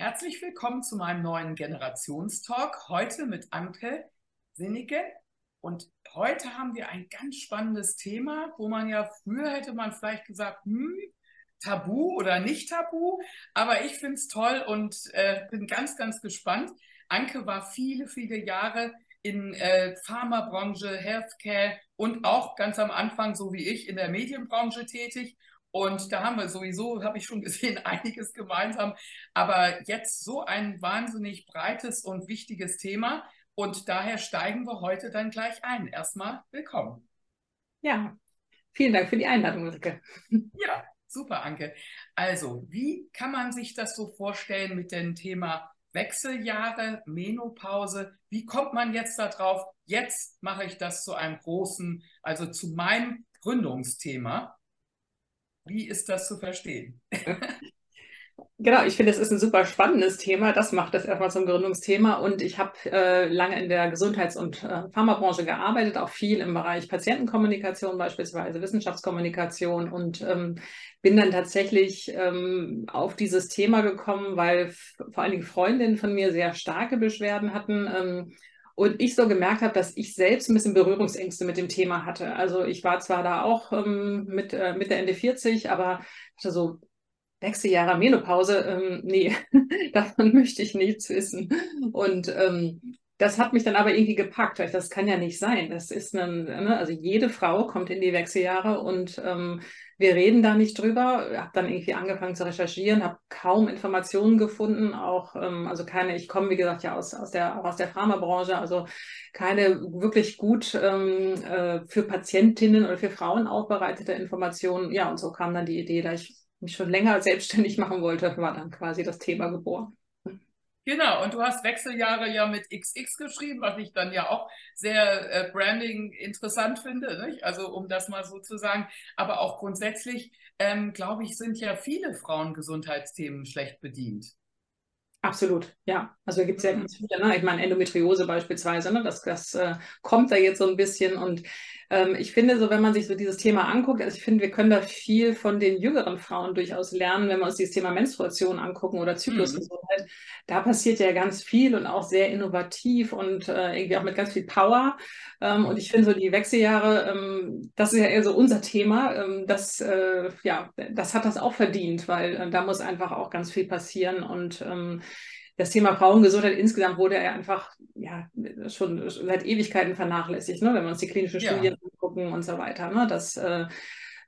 Herzlich willkommen zu meinem neuen Generationstalk. Heute mit Anke Sinnige. Und heute haben wir ein ganz spannendes Thema, wo man ja früher hätte man vielleicht gesagt, hm, Tabu oder nicht Tabu. Aber ich finde es toll und äh, bin ganz, ganz gespannt. Anke war viele, viele Jahre in äh, Pharmabranche, Healthcare und auch ganz am Anfang, so wie ich, in der Medienbranche tätig. Und da haben wir sowieso, habe ich schon gesehen, einiges gemeinsam. Aber jetzt so ein wahnsinnig breites und wichtiges Thema. Und daher steigen wir heute dann gleich ein. Erstmal willkommen. Ja, vielen Dank für die Einladung, Ulrike. Ja, super, Anke. Also, wie kann man sich das so vorstellen mit dem Thema Wechseljahre, Menopause? Wie kommt man jetzt darauf? Jetzt mache ich das zu einem großen, also zu meinem Gründungsthema. Wie ist das zu verstehen? Genau, ich finde, es ist ein super spannendes Thema. Das macht das erstmal zum Gründungsthema. Und ich habe äh, lange in der Gesundheits- und äh, Pharmabranche gearbeitet, auch viel im Bereich Patientenkommunikation beispielsweise, Wissenschaftskommunikation und ähm, bin dann tatsächlich ähm, auf dieses Thema gekommen, weil vor allen Dingen Freundinnen von mir sehr starke Beschwerden hatten. Ähm, und ich so gemerkt habe, dass ich selbst ein bisschen Berührungsängste mit dem Thema hatte. Also ich war zwar da auch ähm, mit äh, Mitte, Ende 40, aber hatte so Wechseljahre, Menopause, ähm, nee, davon möchte ich nichts wissen. Und ähm, das hat mich dann aber irgendwie gepackt, weil das kann ja nicht sein. Das ist ein, ne, also jede Frau kommt in die Wechseljahre und ähm, wir reden da nicht drüber. Habe dann irgendwie angefangen zu recherchieren, habe kaum Informationen gefunden, auch ähm, also keine. Ich komme wie gesagt ja aus aus der auch aus der Pharmabranche, also keine wirklich gut ähm, äh, für Patientinnen oder für Frauen aufbereitete Informationen. Ja und so kam dann die Idee, da ich mich schon länger selbstständig machen wollte, war dann quasi das Thema geboren. Genau, und du hast Wechseljahre ja mit XX geschrieben, was ich dann ja auch sehr äh, Branding interessant finde, nicht? also um das mal so zu sagen. Aber auch grundsätzlich, ähm, glaube ich, sind ja viele Frauen Gesundheitsthemen schlecht bedient. Absolut, ja. Also gibt es ja mhm. ganz viele, ne? Ich meine, Endometriose beispielsweise, ne? Das, das äh, kommt da jetzt so ein bisschen. Und ähm, ich finde, so wenn man sich so dieses Thema anguckt, also ich finde, wir können da viel von den jüngeren Frauen durchaus lernen, wenn wir uns dieses Thema Menstruation angucken oder Zyklusgesundheit. Mhm. Da passiert ja ganz viel und auch sehr innovativ und äh, irgendwie auch mit ganz viel Power. Ähm, und ich finde so die Wechseljahre, ähm, das ist ja eher so unser Thema. Ähm, das, äh, ja, das hat das auch verdient, weil äh, da muss einfach auch ganz viel passieren und ähm, das Thema Frauengesundheit insgesamt wurde ja einfach ja schon seit Ewigkeiten vernachlässigt, ne? wenn wir uns die klinischen ja. Studien angucken und so weiter. Ne? Das, äh,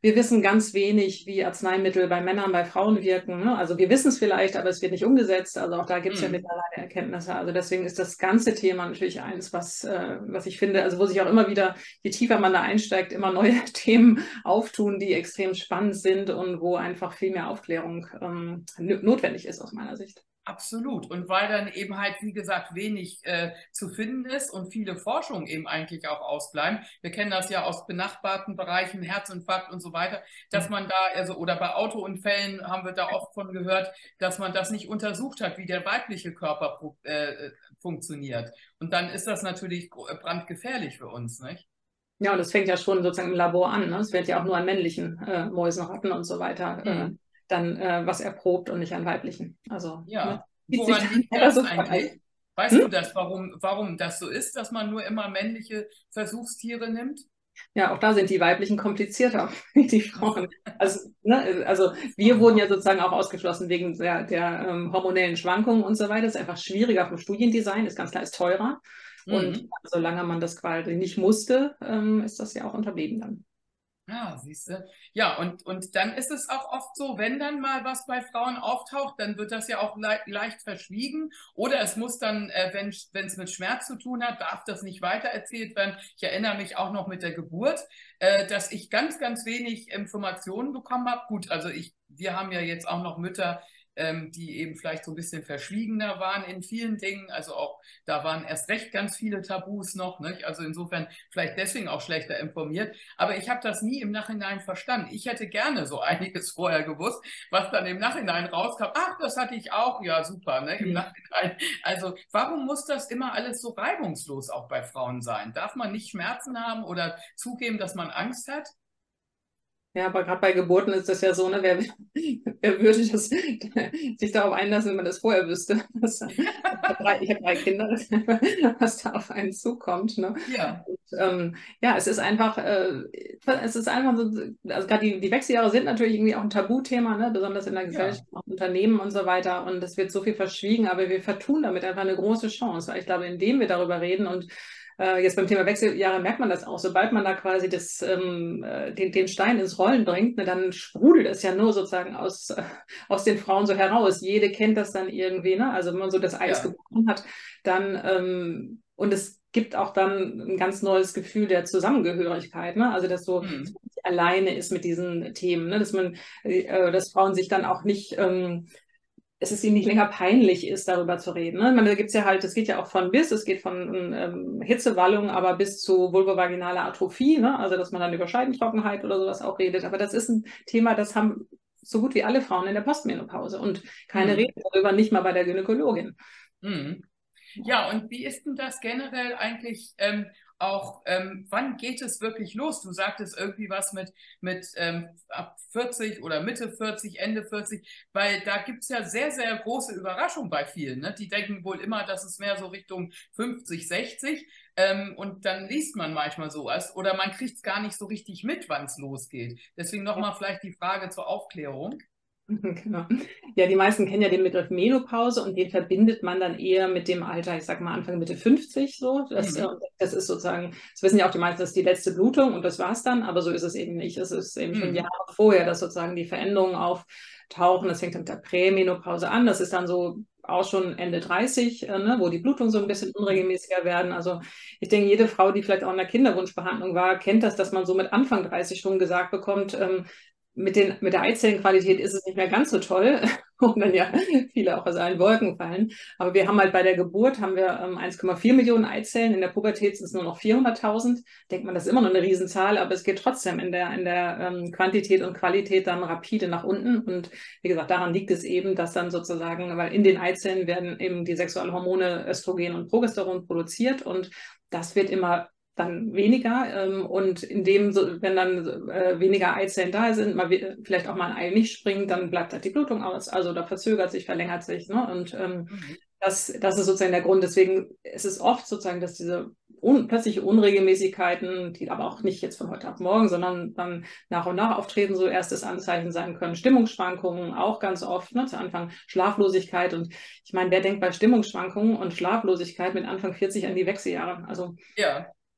wir wissen ganz wenig, wie Arzneimittel bei Männern, bei Frauen wirken. Ne? Also wir wissen es vielleicht, aber es wird nicht umgesetzt. Also auch da gibt es hm. ja mittlerweile Erkenntnisse. Also deswegen ist das ganze Thema natürlich eines, was, äh, was ich finde, also wo sich auch immer wieder, je tiefer man da einsteigt, immer neue Themen auftun, die extrem spannend sind und wo einfach viel mehr Aufklärung ähm, notwendig ist aus meiner Sicht. Absolut. Und weil dann eben halt, wie gesagt, wenig äh, zu finden ist und viele Forschungen eben eigentlich auch ausbleiben. Wir kennen das ja aus benachbarten Bereichen, Herzinfarkt und so weiter, dass mhm. man da, also, oder bei Autounfällen haben wir da oft von gehört, dass man das nicht untersucht hat, wie der weibliche Körper äh, funktioniert. Und dann ist das natürlich brandgefährlich für uns, nicht? Ja, und das fängt ja schon sozusagen im Labor an. Ne? Es wird ja auch nur an männlichen äh, Mäusen, Ratten und so weiter äh, mhm dann äh, was erprobt und nicht an weiblichen. Also ja. Woran liegt das so eigentlich? Weißt hm? du das, warum, warum das so ist, dass man nur immer männliche Versuchstiere nimmt? Ja, auch da sind die weiblichen komplizierter wie die Frauen. Also, ne, also wir wurden ja sozusagen auch ausgeschlossen wegen der, der ähm, hormonellen Schwankungen und so weiter. Das ist einfach schwieriger vom Studiendesign, ist ganz klar, ist teurer. Mhm. Und solange man das quasi nicht musste, ähm, ist das ja auch unterblieben dann. Ja, siehst du. Ja, und, und dann ist es auch oft so, wenn dann mal was bei Frauen auftaucht, dann wird das ja auch le leicht verschwiegen. Oder es muss dann, äh, wenn es mit Schmerz zu tun hat, darf das nicht weitererzählt werden. Ich erinnere mich auch noch mit der Geburt, äh, dass ich ganz, ganz wenig Informationen bekommen habe. Gut, also ich, wir haben ja jetzt auch noch Mütter, ähm, die eben vielleicht so ein bisschen verschwiegener waren in vielen Dingen. Also auch da waren erst recht ganz viele Tabus noch. Nicht? Also insofern vielleicht deswegen auch schlechter informiert. Aber ich habe das nie im Nachhinein verstanden. Ich hätte gerne so einiges vorher gewusst, was dann im Nachhinein rauskam. Ach, das hatte ich auch. Ja, super. Ne? Im mhm. Nachhinein. Also warum muss das immer alles so reibungslos auch bei Frauen sein? Darf man nicht Schmerzen haben oder zugeben, dass man Angst hat? Ja, aber gerade bei Geburten ist das ja so, ne, wer, wer würde das, sich darauf einlassen, wenn man das vorher wüsste? Das, ich habe drei, hab drei, Kinder, was da auf einen zukommt. Ne? Ja. Und, ähm, ja, es ist einfach, äh, es ist einfach so, also gerade die, die Wechseljahre sind natürlich irgendwie auch ein Tabuthema, ne? besonders in der Gesellschaft, ja. auch Unternehmen und so weiter. Und es wird so viel verschwiegen, aber wir vertun damit einfach eine große Chance. Weil ich glaube, indem wir darüber reden und äh, jetzt beim Thema Wechseljahre merkt man das auch. Sobald man da quasi das, ähm, äh, den, den Stein ins Rollen bringt, ne, dann sprudelt es ja nur sozusagen aus, äh, aus den Frauen so heraus. Jede kennt das dann irgendwie. Ne? Also wenn man so das Eis ja. gebrochen hat, dann ähm, und es gibt auch dann ein ganz neues Gefühl der Zusammengehörigkeit, ne? Also dass so mhm. alleine ist mit diesen Themen, ne? dass man, äh, dass Frauen sich dann auch nicht ähm, es ist ihnen nicht länger peinlich ist, darüber zu reden. Ne? Man, da gibt's ja halt, es geht ja auch von bis, es geht von ähm, Hitzewallung, aber bis zu vulvovaginaler Atrophie, ne? also dass man dann über Scheidentrockenheit oder sowas auch redet. Aber das ist ein Thema, das haben so gut wie alle Frauen in der Postmenopause und keine mhm. Rede darüber, nicht mal bei der Gynäkologin. Mhm. Ja, und wie ist denn das generell eigentlich ähm, auch, ähm, wann geht es wirklich los? Du sagtest irgendwie was mit, mit ähm, ab 40 oder Mitte 40, Ende 40, weil da gibt es ja sehr, sehr große Überraschungen bei vielen. Ne? Die denken wohl immer, dass es mehr so Richtung 50, 60 ähm, und dann liest man manchmal sowas oder man kriegt es gar nicht so richtig mit, wann es losgeht. Deswegen nochmal vielleicht die Frage zur Aufklärung. Genau. Ja, die meisten kennen ja den Begriff Menopause und den verbindet man dann eher mit dem Alter, ich sag mal Anfang Mitte 50 so. Das, mhm. das ist sozusagen, das wissen ja auch die meisten, das ist die letzte Blutung und das war's dann, aber so ist es eben nicht. Es ist eben mhm. schon Jahre vorher, dass sozusagen die Veränderungen auftauchen. Das fängt dann mit der Prämenopause an. Das ist dann so auch schon Ende 30, äh, ne, wo die Blutungen so ein bisschen unregelmäßiger werden. Also ich denke, jede Frau, die vielleicht auch in der Kinderwunschbehandlung war, kennt das, dass man so mit Anfang 30 schon gesagt bekommt, ähm, mit, den, mit der Eizellenqualität ist es nicht mehr ganz so toll, wo dann ja viele auch aus allen Wolken fallen. Aber wir haben halt bei der Geburt haben wir ähm, 1,4 Millionen Eizellen, in der Pubertät sind es nur noch 400.000. Denkt man, das ist immer noch eine Riesenzahl, aber es geht trotzdem in der, in der ähm, Quantität und Qualität dann rapide nach unten. Und wie gesagt, daran liegt es eben, dass dann sozusagen, weil in den Eizellen werden eben die Sexualhormone Östrogen und Progesteron produziert und das wird immer dann weniger. Ähm, und indem, so, wenn dann äh, weniger Eizellen da sind, mal vielleicht auch mal ein Ei nicht springt, dann bleibt halt die Blutung aus. Also da verzögert sich, verlängert sich. Ne? Und ähm, mhm. das, das ist sozusagen der Grund. Deswegen ist es oft sozusagen, dass diese un plötzliche Unregelmäßigkeiten, die aber auch nicht jetzt von heute auf morgen, sondern dann nach und nach auftreten, so erstes Anzeichen sein können. Stimmungsschwankungen auch ganz oft, ne, zu Anfang Schlaflosigkeit. Und ich meine, wer denkt bei Stimmungsschwankungen und Schlaflosigkeit mit Anfang 40 an die Wechseljahre? Also ja.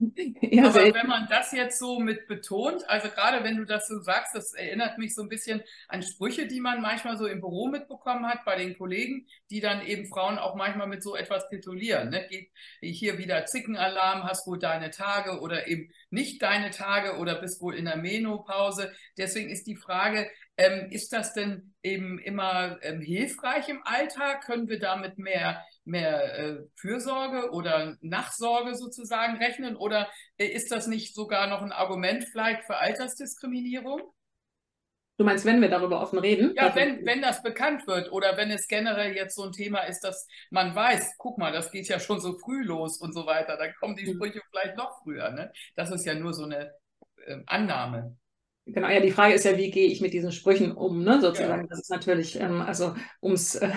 ja, Aber selten. wenn man das jetzt so mit betont, also gerade wenn du das so sagst, das erinnert mich so ein bisschen an Sprüche, die man manchmal so im Büro mitbekommen hat bei den Kollegen, die dann eben Frauen auch manchmal mit so etwas titulieren. Ne? Geht hier wieder Zickenalarm, hast wohl deine Tage oder eben nicht deine Tage oder bist wohl in der Menopause. Deswegen ist die Frage, ähm, ist das denn eben immer ähm, hilfreich im Alltag? Können wir damit mehr, mehr äh, Fürsorge oder Nachsorge sozusagen rechnen? Oder äh, ist das nicht sogar noch ein Argument vielleicht für Altersdiskriminierung? Du meinst, wenn wir darüber offen reden? Ja, wenn, wenn das bekannt wird oder wenn es generell jetzt so ein Thema ist, dass man weiß, guck mal, das geht ja schon so früh los und so weiter, dann kommen die hm. Sprüche vielleicht noch früher. Ne? Das ist ja nur so eine äh, Annahme. Genau, ja, die Frage ist ja, wie gehe ich mit diesen Sprüchen um, ne, sozusagen. Ja. Das ist natürlich, ähm, also ums, äh,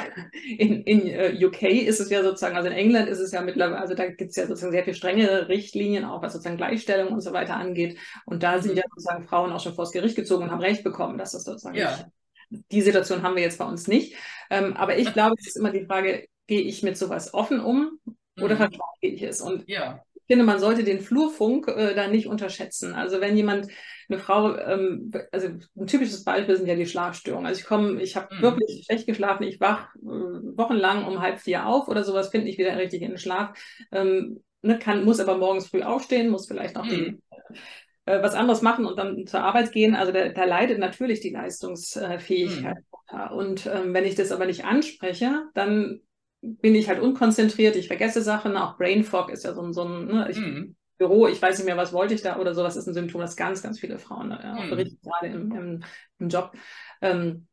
in, in uh, UK ist es ja sozusagen, also in England ist es ja mittlerweile, also da gibt es ja sozusagen sehr viel strengere Richtlinien, auch was sozusagen Gleichstellung und so weiter angeht. Und da sind mhm. ja sozusagen Frauen auch schon vor das Gericht gezogen und haben Recht bekommen, dass das sozusagen ja. nicht, die Situation haben wir jetzt bei uns nicht. Ähm, aber ich glaube, es ist immer die Frage, gehe ich mit sowas offen um oder mhm. verschweige ich es? Und ja finde, man sollte den Flurfunk äh, da nicht unterschätzen. Also wenn jemand, eine Frau, ähm, also ein typisches Beispiel sind ja die Schlafstörungen. Also ich komme, ich habe mhm. wirklich schlecht geschlafen, ich wach äh, wochenlang um halb vier auf oder sowas, finde ich wieder richtig in den Schlaf. Ähm, ne, kann, muss aber morgens früh aufstehen, muss vielleicht noch mhm. die äh, was anderes machen und dann zur Arbeit gehen. Also da, da leidet natürlich die Leistungsfähigkeit. Mhm. Und ähm, wenn ich das aber nicht anspreche, dann bin ich halt unkonzentriert, ich vergesse Sachen, auch Brain Fog ist ja so ein, so ein ne, ich, mhm. Büro, ich weiß nicht mehr, was wollte ich da oder so, das ist ein Symptom, das ganz, ganz viele Frauen ne, auch mhm. berichten, gerade im, im, im Job. Ähm,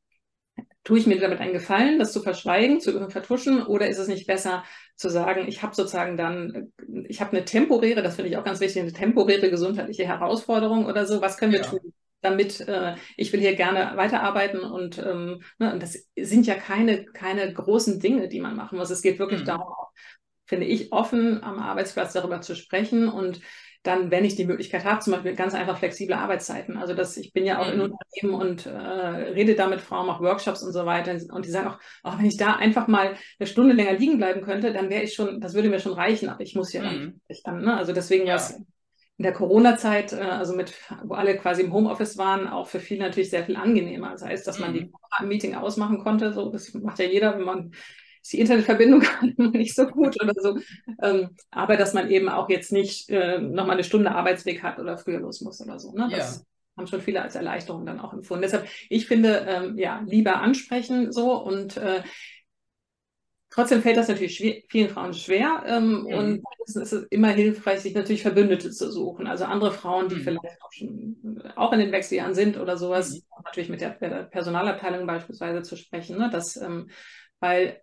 tue ich mir damit einen Gefallen, das zu verschweigen, zu vertuschen, oder ist es nicht besser zu sagen, ich habe sozusagen dann, ich habe eine temporäre, das finde ich auch ganz wichtig, eine temporäre gesundheitliche Herausforderung oder so, was können wir ja. tun? damit äh, ich will hier gerne weiterarbeiten und, ähm, ne, und das sind ja keine, keine großen Dinge, die man machen muss. Es geht wirklich mhm. darum, finde ich, offen am Arbeitsplatz darüber zu sprechen und dann, wenn ich die Möglichkeit habe, zum Beispiel ganz einfach flexible Arbeitszeiten. Also dass ich bin ja auch mhm. in Unternehmen und äh, rede da mit Frauen, mache Workshops und so weiter. Und die sagen auch, oh, wenn ich da einfach mal eine Stunde länger liegen bleiben könnte, dann wäre ich schon, das würde mir schon reichen, aber ich muss ja mhm. dann, ne? Also deswegen ja. was in der Corona-Zeit, äh, also mit, wo alle quasi im Homeoffice waren, auch für viele natürlich sehr viel angenehmer. Das heißt, dass man die mhm. Meeting ausmachen konnte, so, das macht ja jeder, wenn man die Internetverbindung nicht so gut oder so. Ähm, aber dass man eben auch jetzt nicht äh, nochmal eine Stunde Arbeitsweg hat oder früher los muss oder so. Ne? Das ja. haben schon viele als Erleichterung dann auch empfunden. Deshalb, ich finde, ähm, ja, lieber ansprechen so und äh, Trotzdem fällt das natürlich schwer, vielen Frauen schwer ähm, mhm. und es ist immer hilfreich, sich natürlich Verbündete zu suchen. Also andere Frauen, die mhm. vielleicht auch schon auch in den Wechseljahren sind oder sowas, mhm. natürlich mit der, der, Personalabteilung beispielsweise zu sprechen, ne? dass, ähm, weil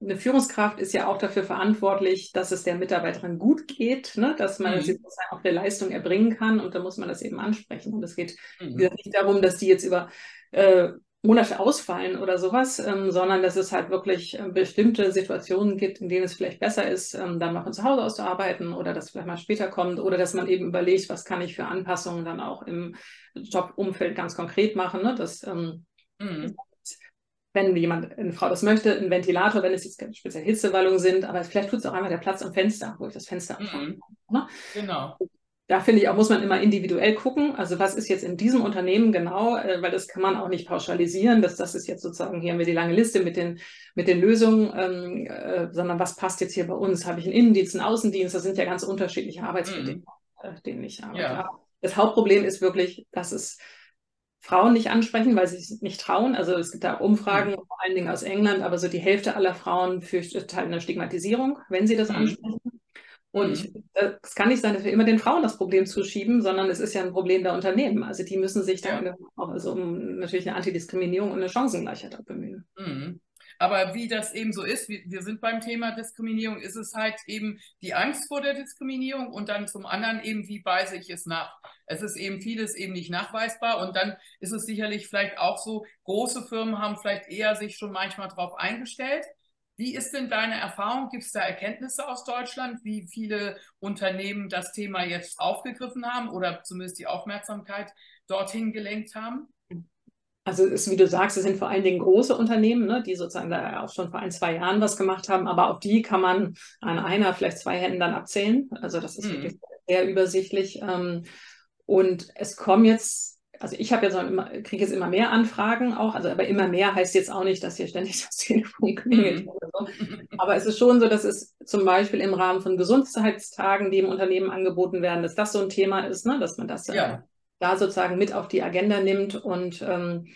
eine Führungskraft ist ja auch dafür verantwortlich, dass es der Mitarbeiterin gut geht, ne? dass man mhm. sie sozusagen auch der Leistung erbringen kann und da muss man das eben ansprechen. Und es geht mhm. nicht darum, dass die jetzt über äh, Monate ausfallen oder sowas, ähm, sondern dass es halt wirklich äh, bestimmte Situationen gibt, in denen es vielleicht besser ist, ähm, dann mal von zu Hause aus zu arbeiten oder dass vielleicht mal später kommt oder dass man eben überlegt, was kann ich für Anpassungen dann auch im Jobumfeld ganz konkret machen. Ne? Das, ähm, mhm wenn jemand, eine Frau das möchte, ein Ventilator, wenn es jetzt speziell Hitzewallungen sind, aber vielleicht tut es auch einmal der Platz am Fenster, wo ich das Fenster. Mhm. Ne? Genau. Da finde ich auch, muss man immer individuell gucken. Also was ist jetzt in diesem Unternehmen genau, äh, weil das kann man auch nicht pauschalisieren, dass das ist jetzt sozusagen, hier haben wir die lange Liste mit den, mit den Lösungen, ähm, äh, sondern was passt jetzt hier bei uns? Habe ich einen Innendienst, einen Außendienst? Das sind ja ganz unterschiedliche Arbeitsbedingungen, mhm. denen ich arbeite. Ja. Das Hauptproblem ist wirklich, dass es Frauen nicht ansprechen, weil sie sich nicht trauen. Also es gibt da Umfragen, mhm. vor allen Dingen aus England, aber so die Hälfte aller Frauen fürchtet halt eine Stigmatisierung, wenn sie das mhm. ansprechen. Und ich, mhm. es kann nicht sein, dass wir immer den Frauen das Problem zuschieben, sondern es ist ja ein Problem der Unternehmen. Also die müssen sich ja. da auch also um natürlich eine Antidiskriminierung und eine Chancengleichheit auch bemühen. Mhm. Aber wie das eben so ist, wir, sind beim Thema Diskriminierung, ist es halt eben die Angst vor der Diskriminierung und dann zum anderen eben, wie weise ich es nach. Es ist eben vieles eben nicht nachweisbar und dann ist es sicherlich vielleicht auch so, große Firmen haben vielleicht eher sich schon manchmal darauf eingestellt. Wie ist denn deine Erfahrung? Gibt es da Erkenntnisse aus Deutschland, wie viele Unternehmen das Thema jetzt aufgegriffen haben oder zumindest die Aufmerksamkeit dorthin gelenkt haben? Also ist, wie du sagst, es sind vor allen Dingen große Unternehmen, ne, die sozusagen da auch schon vor ein, zwei Jahren was gemacht haben, aber auch die kann man an einer, vielleicht zwei Händen dann abzählen. Also das ist mhm. wirklich sehr übersichtlich. Ähm, und es kommen jetzt, also ich habe jetzt immer, kriege jetzt immer mehr Anfragen auch, also aber immer mehr heißt jetzt auch nicht, dass hier ständig das Telefon klingelt mhm. oder so. Aber es ist schon so, dass es zum Beispiel im Rahmen von Gesundheitstagen, die im Unternehmen angeboten werden, dass das so ein Thema ist, ne, dass man das ja da sozusagen mit auf die Agenda nimmt. Und ähm,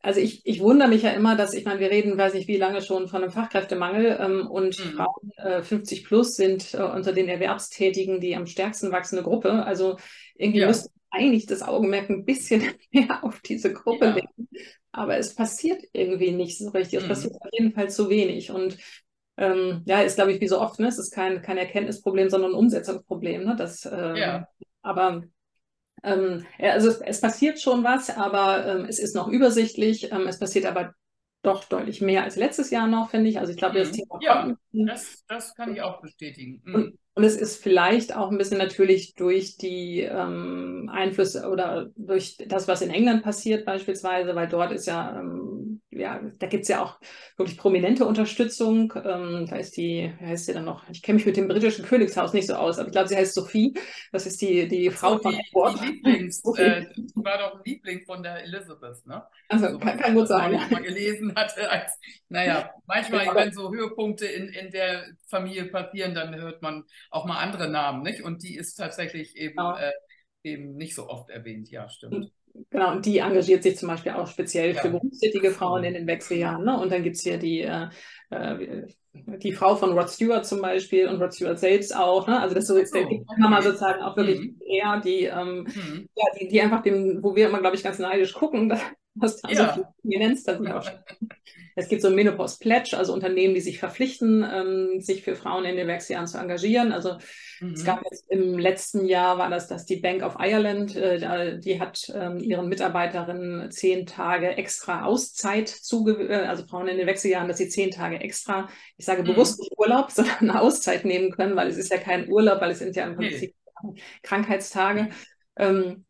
also ich, ich wundere mich ja immer, dass, ich meine, wir reden, weiß ich wie lange schon von einem Fachkräftemangel ähm, und mhm. Frauen äh, 50 plus sind äh, unter den Erwerbstätigen die am stärksten wachsende Gruppe. Also irgendwie ja. müsste eigentlich das Augenmerk ein bisschen mehr auf diese Gruppe ja. legen. Aber es passiert irgendwie nicht so richtig. Es mhm. passiert auf jeden Fall zu wenig. Und ähm, ja, ist, glaube ich, wie so oft, ne? es ist kein, kein Erkenntnisproblem, sondern ein Umsetzungsproblem. Ne? Das, ähm, ja. Aber ähm, also es, es, passiert schon was, aber ähm, es ist noch übersichtlich. Ähm, es passiert aber doch deutlich mehr als letztes Jahr noch, finde ich. Also ich glaube, das mhm. Thema ja, das, das kann ich auch bestätigen. Mhm. Und, und, es ist vielleicht auch ein bisschen natürlich durch die ähm, Einflüsse oder durch das, was in England passiert beispielsweise, weil dort ist ja ähm, ja, da gibt es ja auch wirklich prominente Unterstützung. Ähm, da ist die, wie heißt sie dann noch? Ich kenne mich mit dem britischen Königshaus nicht so aus, aber ich glaube, sie heißt Sophie. Das ist die, die Frau von Edward. Die, Lieblings, äh, war doch ein Liebling von der Elizabeth, ne? Also, so, kann, kann gut sein. Ich mal gelesen hatte. Als, naja, manchmal, wenn so Höhepunkte in, in der Familie passieren, dann hört man auch mal andere Namen, nicht? Und die ist tatsächlich eben, ja. äh, eben nicht so oft erwähnt, ja, stimmt. Genau, und die engagiert sich zum Beispiel auch speziell ja. für berufstätige Frauen in den Wechseljahren. Ne? Und dann gibt es hier die, äh, äh, die Frau von Rod Stewart zum Beispiel und Rod Stewart selbst auch. Ne? Also das so, so okay. kann man sozusagen auch wirklich mhm. eher, die, ähm, mhm. ja, die, die einfach dem, wo wir immer, glaube ich, ganz neidisch gucken, dass, dass da ja. viel Prominenz da auch Es gibt so ein Menopause Pledge, also Unternehmen, die sich verpflichten, ähm, sich für Frauen in den Wechseljahren zu engagieren. Also mhm. es gab jetzt im letzten Jahr war das, dass die Bank of Ireland, äh, die hat ähm, ihren Mitarbeiterinnen zehn Tage extra Auszeit zuge, äh, also Frauen in den Wechseljahren, dass sie zehn Tage extra, ich sage mhm. bewusst nicht Urlaub, sondern eine Auszeit nehmen können, weil es ist ja kein Urlaub, weil es sind ja im Prinzip nee. Krankheitstage. Ähm,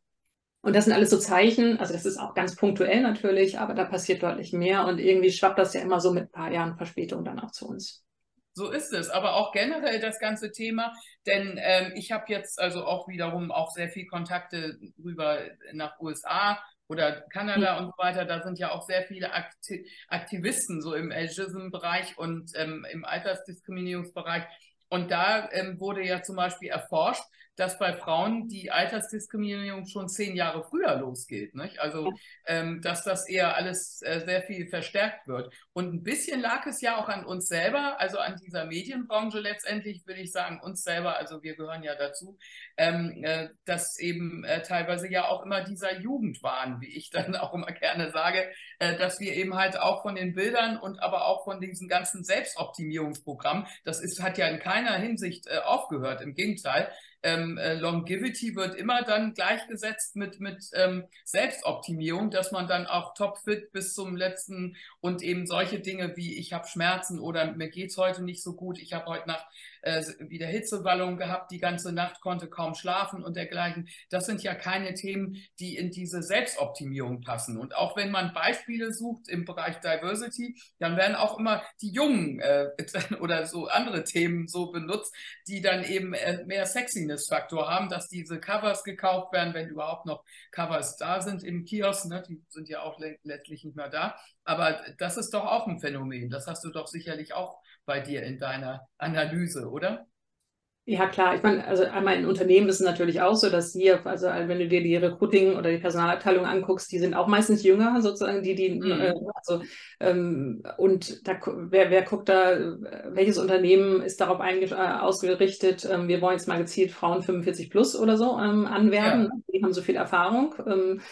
und das sind alles so Zeichen, also das ist auch ganz punktuell natürlich, aber da passiert deutlich mehr und irgendwie schwappt das ja immer so mit ein paar Jahren Verspätung dann auch zu uns. So ist es, aber auch generell das ganze Thema, denn ähm, ich habe jetzt also auch wiederum auch sehr viel Kontakte rüber nach USA oder Kanada mhm. und so weiter. Da sind ja auch sehr viele Akti Aktivisten so im Ageism-Bereich und ähm, im Altersdiskriminierungsbereich. Und da ähm, wurde ja zum Beispiel erforscht, dass bei Frauen die Altersdiskriminierung schon zehn Jahre früher losgeht. Nicht? Also, ähm, dass das eher alles äh, sehr viel verstärkt wird. Und ein bisschen lag es ja auch an uns selber, also an dieser Medienbranche letztendlich, will ich sagen, uns selber, also wir gehören ja dazu, ähm, äh, dass eben äh, teilweise ja auch immer dieser Jugendwahn, wie ich dann auch immer gerne sage, äh, dass wir eben halt auch von den Bildern und aber auch von diesen ganzen Selbstoptimierungsprogrammen, das ist, hat ja in keiner Hinsicht äh, aufgehört, im Gegenteil, ähm, äh, Longevity wird immer dann gleichgesetzt mit, mit ähm, Selbstoptimierung, dass man dann auch topfit bis zum letzten und eben solche Dinge wie ich habe Schmerzen oder mir geht's heute nicht so gut, ich habe heute Nacht äh, wieder Hitzewallung gehabt, die ganze Nacht konnte kaum schlafen und dergleichen. Das sind ja keine Themen, die in diese Selbstoptimierung passen. Und auch wenn man Beispiele sucht im Bereich Diversity, dann werden auch immer die Jungen äh, oder so andere Themen so benutzt, die dann eben äh, mehr Sexiness-Faktor haben, dass diese Covers gekauft werden, wenn überhaupt noch Covers da sind im Kiosk. Ne? Die sind ja auch letztlich nicht mehr da. Aber das ist doch auch ein Phänomen. Das hast du doch sicherlich auch bei dir in deiner Analyse, oder? Ja, klar. Ich meine, also einmal in Unternehmen ist es natürlich auch so, dass hier, also wenn du dir die Recruiting oder die Personalabteilung anguckst, die sind auch meistens jünger, sozusagen, die, die, mhm. äh, also, ähm, und da, wer, wer guckt da, welches Unternehmen ist darauf äh, ausgerichtet, ähm, wir wollen jetzt mal gezielt Frauen 45 plus oder so ähm, anwerben, ja. die haben so viel Erfahrung. Ähm, äh,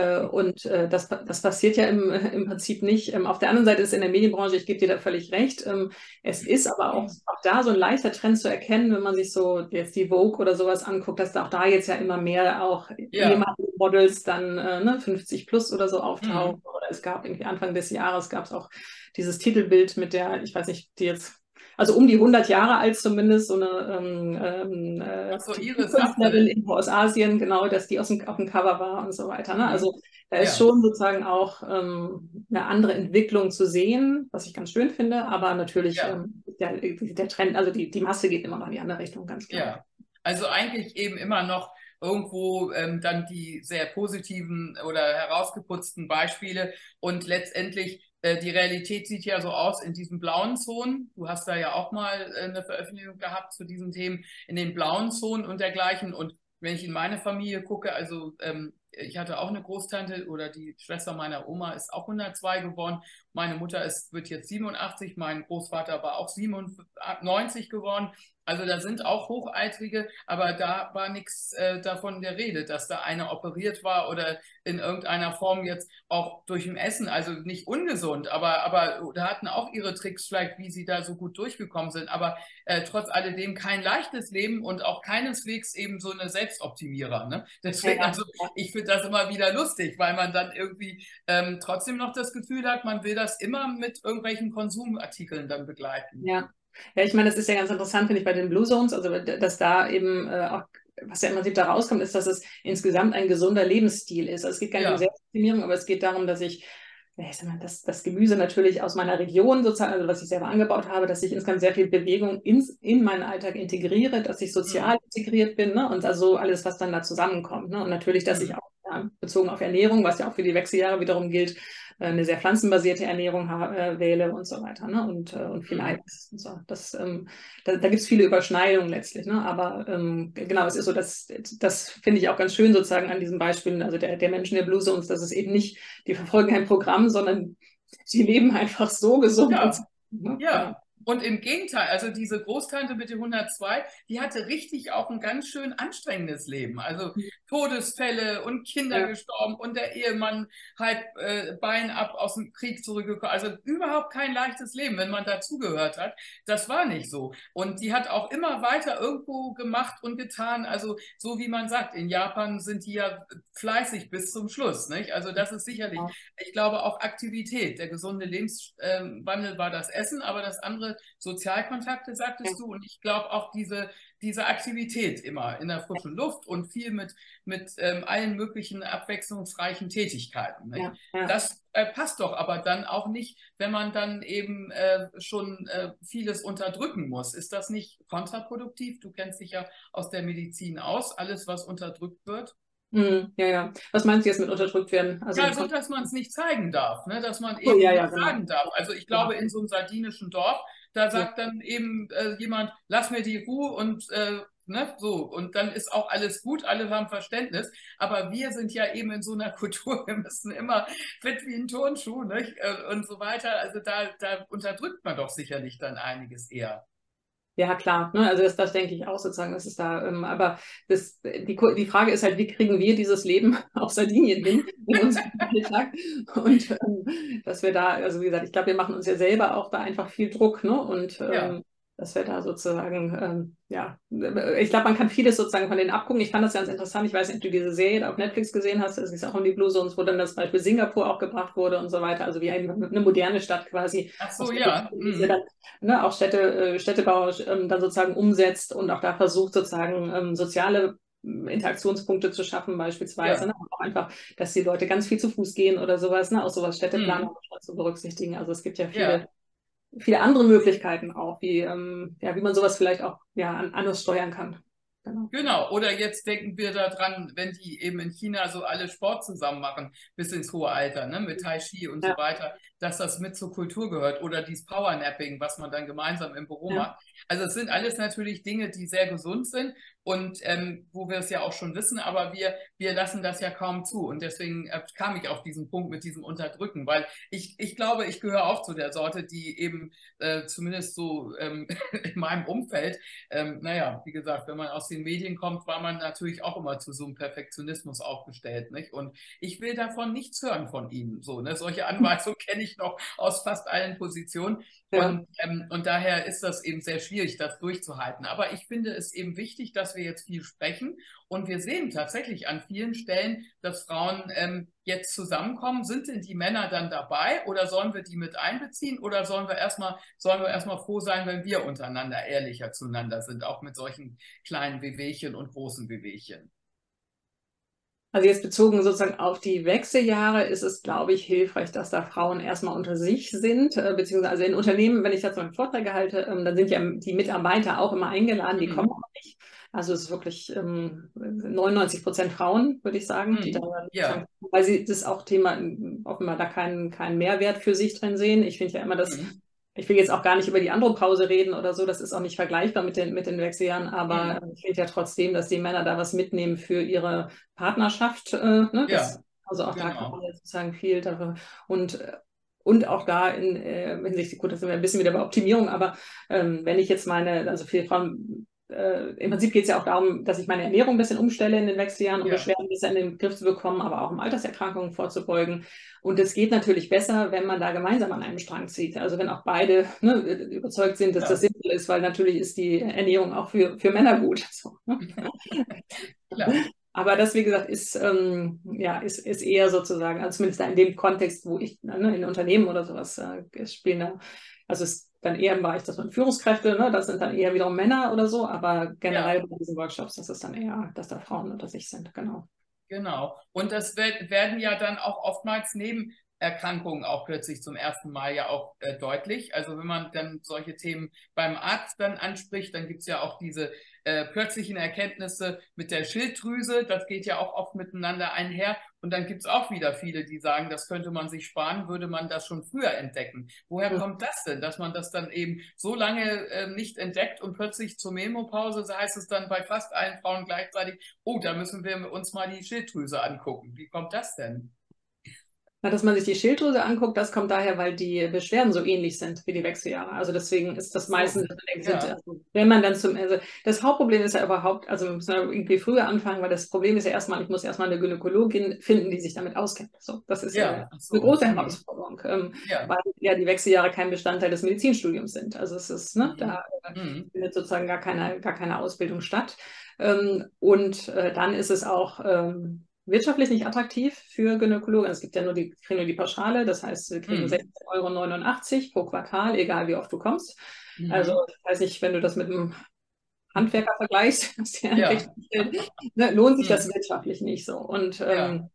und äh, das, das passiert ja im, im Prinzip nicht. Ähm, auf der anderen Seite ist in der Medienbranche, ich gebe dir da völlig recht, ähm, es ist aber auch, auch da so ein leichter Trend zu erkennen, wenn man sich so jetzt die Vogue oder sowas anguckt, dass da auch da jetzt ja immer mehr auch ja. Models dann äh, ne, 50 plus oder so auftauchen. Mhm. Oder es gab irgendwie Anfang des Jahres gab es auch dieses Titelbild mit der, ich weiß nicht, die jetzt also um die 100 Jahre alt zumindest, so eine ähm, ähm äh, so, Künstlerin aus Asien, genau, dass die aus dem, auf dem Cover war und so weiter. Ne? Mhm. Also da ist ja. schon sozusagen auch ähm, eine andere Entwicklung zu sehen, was ich ganz schön finde, aber natürlich ja. ähm, der, der Trend, also die, die Masse geht immer noch in die andere Richtung, ganz klar. Ja, also eigentlich eben immer noch irgendwo ähm, dann die sehr positiven oder herausgeputzten Beispiele und letztendlich äh, die Realität sieht ja so aus in diesen blauen Zonen. Du hast da ja auch mal äh, eine Veröffentlichung gehabt zu diesen Themen in den blauen Zonen und dergleichen. Und wenn ich in meine Familie gucke, also ähm, ich hatte auch eine Großtante oder die Schwester meiner Oma ist auch 102 geworden. Meine Mutter ist, wird jetzt 87, mein Großvater war auch 97 geworden. Also da sind auch Hochaltrige, aber da war nichts äh, davon der Rede, dass da einer operiert war oder in irgendeiner Form jetzt auch durch dem Essen, also nicht ungesund, aber, aber da hatten auch ihre Tricks vielleicht, wie sie da so gut durchgekommen sind, aber äh, trotz alledem kein leichtes Leben und auch keineswegs eben so eine Selbstoptimierer. Ne? Deswegen, also ich finde das immer wieder lustig, weil man dann irgendwie ähm, trotzdem noch das Gefühl hat, man will das immer mit irgendwelchen Konsumartikeln dann begleiten. Ja. Ja, ich meine, das ist ja ganz interessant, finde ich, bei den Blue Zones, also dass da eben äh, auch, was ja im Prinzip da rauskommt, ist, dass es insgesamt ein gesunder Lebensstil ist. Also es geht gar nicht ja. um Selbstoptimierung, aber es geht darum, dass ich ich sag mal, das, das Gemüse natürlich aus meiner Region sozusagen, also was ich selber angebaut habe, dass ich insgesamt sehr viel Bewegung ins, in meinen Alltag integriere, dass ich sozial mhm. integriert bin ne? und also alles, was dann da zusammenkommt. Ne? Und natürlich, dass mhm. ich auch ja, bezogen auf Ernährung, was ja auch für die Wechseljahre wiederum gilt, eine sehr pflanzenbasierte Ernährung äh, wähle und so weiter. Ne? Und, äh, und viel mhm. Eiweiß und so. Das, ähm, da da gibt es viele Überschneidungen letztlich. Ne? Aber ähm, genau, es ist so, dass das finde ich auch ganz schön sozusagen an diesen Beispielen, also der, der Menschen der Bluse uns, dass es eben nicht, die verfolgen kein Programm, sondern die leben einfach so gesund. Ja. Ne? ja. Und im Gegenteil, also diese Großtante mit den 102, die hatte richtig auch ein ganz schön anstrengendes Leben. Also. Todesfälle und Kinder ja. gestorben und der Ehemann halb äh, Bein ab aus dem Krieg zurückgekommen. Also überhaupt kein leichtes Leben, wenn man dazugehört hat. Das war nicht so. Und die hat auch immer weiter irgendwo gemacht und getan. Also so wie man sagt, in Japan sind die ja fleißig bis zum Schluss. Nicht? Also das ist sicherlich, ja. ich glaube auch Aktivität. Der gesunde Lebenswandel war das Essen, aber das andere Sozialkontakte, sagtest ja. du. Und ich glaube auch diese, diese Aktivität immer in der frischen Luft und viel mit, mit ähm, allen möglichen abwechslungsreichen Tätigkeiten. Ja, ja. Das äh, passt doch aber dann auch nicht, wenn man dann eben äh, schon äh, vieles unterdrücken muss. Ist das nicht kontraproduktiv? Du kennst dich ja aus der Medizin aus, alles, was unterdrückt wird. Mm, ja, ja. Was meinst du jetzt mit unterdrückt werden? Also ja, so, dass man es nicht zeigen darf, ne? dass man eben oh, ja, ja, nicht genau. sagen darf. Also ich glaube, in so einem sardinischen Dorf, da sagt ja. dann eben äh, jemand, lass mir die Ruhe und äh, ne, so. Und dann ist auch alles gut, alle haben Verständnis. Aber wir sind ja eben in so einer Kultur, wir müssen immer fit wie ein Turnschuh nicht? Äh, und so weiter. Also da, da unterdrückt man doch sicherlich dann einiges eher. Ja, klar. Ne? Also das, das denke ich auch sozusagen, das ist da. Ähm, aber das, die, die Frage ist halt, wie kriegen wir dieses Leben auf Sardinien hin in unserem Alltag? Und ähm, dass wir da, also wie gesagt, ich glaube, wir machen uns ja selber auch da einfach viel Druck, ne? Und ja. Ähm, dass wir da sozusagen, ähm, ja, ich glaube, man kann vieles sozusagen von denen abgucken. Ich fand das ganz interessant. Ich weiß nicht, ob du diese Serie da auf Netflix gesehen hast. Es ist auch um die Blue Zones, wo dann das Beispiel Singapur auch gebracht wurde und so weiter. Also wie eine, eine moderne Stadt quasi. Ach so, ja. Die dann, ne, auch Städte, äh, Städtebau ähm, dann sozusagen umsetzt und auch da versucht sozusagen ähm, soziale Interaktionspunkte zu schaffen, beispielsweise. Ja. Ne? Auch einfach, dass die Leute ganz viel zu Fuß gehen oder sowas, ne? auch sowas Städteplanung mhm. zu berücksichtigen. Also es gibt ja viele ja viele andere Möglichkeiten auch, wie, ähm, ja, wie man sowas vielleicht auch ja, anders steuern kann. Genau. genau. Oder jetzt denken wir daran, wenn die eben in China so alle Sport zusammen machen, bis ins hohe Alter, ne, mit Tai Chi und ja. so weiter, dass das mit zur Kultur gehört. Oder dieses Powernapping, was man dann gemeinsam im Büro ja. macht. Also es sind alles natürlich Dinge, die sehr gesund sind und ähm, wo wir es ja auch schon wissen, aber wir, wir lassen das ja kaum zu. Und deswegen äh, kam ich auf diesen Punkt mit diesem Unterdrücken, weil ich, ich glaube, ich gehöre auch zu der Sorte, die eben äh, zumindest so ähm, in meinem Umfeld, ähm, naja, wie gesagt, wenn man aus den Medien kommt, war man natürlich auch immer zu so einem Perfektionismus aufgestellt. Nicht? Und ich will davon nichts hören von Ihnen. So, ne? Solche Anweisungen kenne ich noch aus fast allen Positionen. Ja. Und, ähm, und daher ist das eben sehr schwierig, das durchzuhalten. Aber ich finde es eben wichtig, dass wir jetzt viel sprechen. Und wir sehen tatsächlich an vielen Stellen, dass Frauen ähm, jetzt zusammenkommen. Sind denn die Männer dann dabei oder sollen wir die mit einbeziehen oder sollen wir erstmal, sollen wir erstmal froh sein, wenn wir untereinander ehrlicher zueinander sind, auch mit solchen kleinen Wehwehchen und großen Wehwehchen? Also jetzt bezogen sozusagen auf die Wechseljahre ist es, glaube ich, hilfreich, dass da Frauen erstmal unter sich sind, äh, beziehungsweise also in Unternehmen, wenn ich dazu einen Vortrag halte, ähm, dann sind ja die Mitarbeiter auch immer eingeladen, die mhm. kommen auch nicht. Also es ist wirklich ähm, 99 Prozent Frauen, würde ich sagen, mhm. die da, ja. weil sie das auch Thema offenbar da keinen, keinen Mehrwert für sich drin sehen. Ich finde ja immer, dass mhm ich will jetzt auch gar nicht über die Andropause reden oder so, das ist auch nicht vergleichbar mit den, mit den Wechseljahren, aber mhm. ich finde ja trotzdem, dass die Männer da was mitnehmen für ihre Partnerschaft. Äh, ne? das, ja, also auch genau. da kann man sozusagen viel darüber. Und und auch da in äh, hinsichtlich, gut, das sind wir ein bisschen wieder bei Optimierung, aber ähm, wenn ich jetzt meine, also viele Frauen äh, im Prinzip geht es ja auch darum, dass ich meine Ernährung ein bisschen umstelle in den Wechseljahren, um ja. Beschwerden besser in den Griff zu bekommen, aber auch um Alterserkrankungen vorzubeugen. Und es geht natürlich besser, wenn man da gemeinsam an einem Strang zieht. Also wenn auch beide ne, überzeugt sind, dass ja. das sinnvoll ist, weil natürlich ist die Ernährung auch für, für Männer gut. So, ne? Aber das, wie gesagt, ist, ähm, ja, ist, ist eher sozusagen, also zumindest in dem Kontext, wo ich ne, in Unternehmen oder sowas äh, spiele. Also es dann eher im Bereich, dass man Führungskräfte, ne, das sind dann eher wiederum Männer oder so, aber generell ja. bei diesen Workshops, das ist dann eher, dass da Frauen unter sich sind, genau. Genau. Und das wird, werden ja dann auch oftmals Nebenerkrankungen auch plötzlich zum ersten Mal ja auch äh, deutlich. Also wenn man dann solche Themen beim Arzt dann anspricht, dann gibt es ja auch diese äh, plötzlichen Erkenntnisse mit der Schilddrüse. Das geht ja auch oft miteinander einher. Und dann gibt es auch wieder viele, die sagen, das könnte man sich sparen, würde man das schon früher entdecken. Woher ja. kommt das denn, dass man das dann eben so lange äh, nicht entdeckt und plötzlich zur Menopause heißt es dann bei fast allen Frauen gleichzeitig, oh, da müssen wir uns mal die Schilddrüse angucken. Wie kommt das denn? Na, dass man sich die Schilddrüse anguckt, das kommt daher, weil die Beschwerden so ähnlich sind wie die Wechseljahre. Also deswegen ist das meistens, ja. also, wenn man dann zum, also das Hauptproblem ist ja überhaupt, also wir müssen ja irgendwie früher anfangen, weil das Problem ist ja erstmal, ich muss erstmal eine Gynäkologin finden, die sich damit auskennt. So, das ist ja, ja so. eine große Herausforderung, ähm, ja. weil ja die Wechseljahre kein Bestandteil des Medizinstudiums sind. Also es ist, ne, mhm. da mhm. findet sozusagen gar keine, gar keine Ausbildung statt. Ähm, und äh, dann ist es auch, ähm, wirtschaftlich nicht attraktiv für Gynäkologen. Es gibt ja nur die, kriegen nur die Pauschale, das heißt, wir kriegen mhm. 16,89 Euro pro Quartal, egal wie oft du kommst. Mhm. Also, ich weiß nicht, wenn du das mit einem Handwerker vergleichst, ja. ne, lohnt sich das mhm. wirtschaftlich nicht so. Und ähm, ja.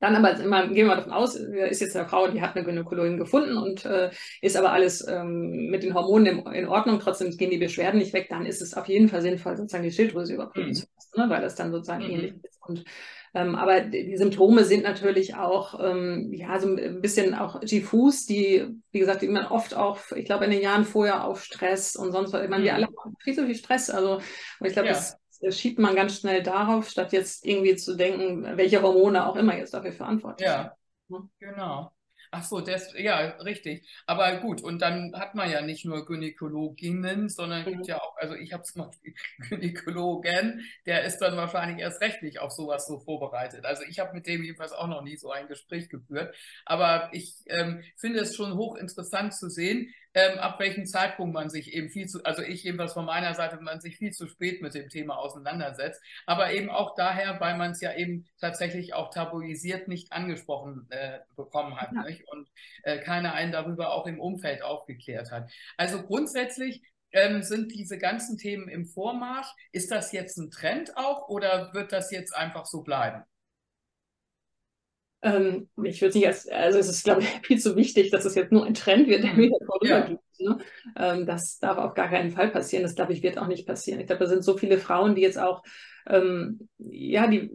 Dann aber immer, gehen wir mal davon aus, ist jetzt eine Frau, die hat eine Gynäkologin gefunden und äh, ist aber alles ähm, mit den Hormonen in, in, Ordnung, trotzdem gehen die Beschwerden nicht weg, dann ist es auf jeden Fall sinnvoll, sozusagen die Schilddrüse überprüfen mhm. zu lassen, ne, weil das dann sozusagen mhm. ähnlich ist. Und ähm, aber die Symptome sind natürlich auch, ähm, ja, so ein bisschen auch diffus, die, wie gesagt, die man oft auch, ich glaube, in den Jahren vorher auf Stress und sonst was, ich meine, wir mhm. alle haben viel zu viel Stress, also, und ich glaube, ja. das, das schiebt man ganz schnell darauf, statt jetzt irgendwie zu denken, welche Hormone auch immer jetzt dafür verantwortlich sind. Ja, genau. Ach so, das, ja, richtig. Aber gut, und dann hat man ja nicht nur Gynäkologinnen, sondern mhm. gibt ja auch, also ich habe zum Beispiel Gynäkologen, der ist dann wahrscheinlich erst rechtlich auf sowas so vorbereitet. Also ich habe mit dem jedenfalls auch noch nie so ein Gespräch geführt. Aber ich ähm, finde es schon hochinteressant zu sehen, ähm, ab welchem Zeitpunkt man sich eben viel zu, also ich jedenfalls von meiner Seite, man sich viel zu spät mit dem Thema auseinandersetzt, aber eben auch daher, weil man es ja eben tatsächlich auch tabuisiert nicht angesprochen äh, bekommen hat ja. und äh, keiner einen darüber auch im Umfeld aufgeklärt hat. Also grundsätzlich ähm, sind diese ganzen Themen im Vormarsch. Ist das jetzt ein Trend auch oder wird das jetzt einfach so bleiben? Ähm, ich würde nicht als, also es ist, glaube ich, viel zu wichtig, dass es jetzt nur ein Trend wird, der mhm. wieder vorübergeht. Ja. Ne? Ähm, das darf auf gar keinen Fall passieren. Das, glaube ich, wird auch nicht passieren. Ich glaube, da sind so viele Frauen, die jetzt auch, ähm, ja, die,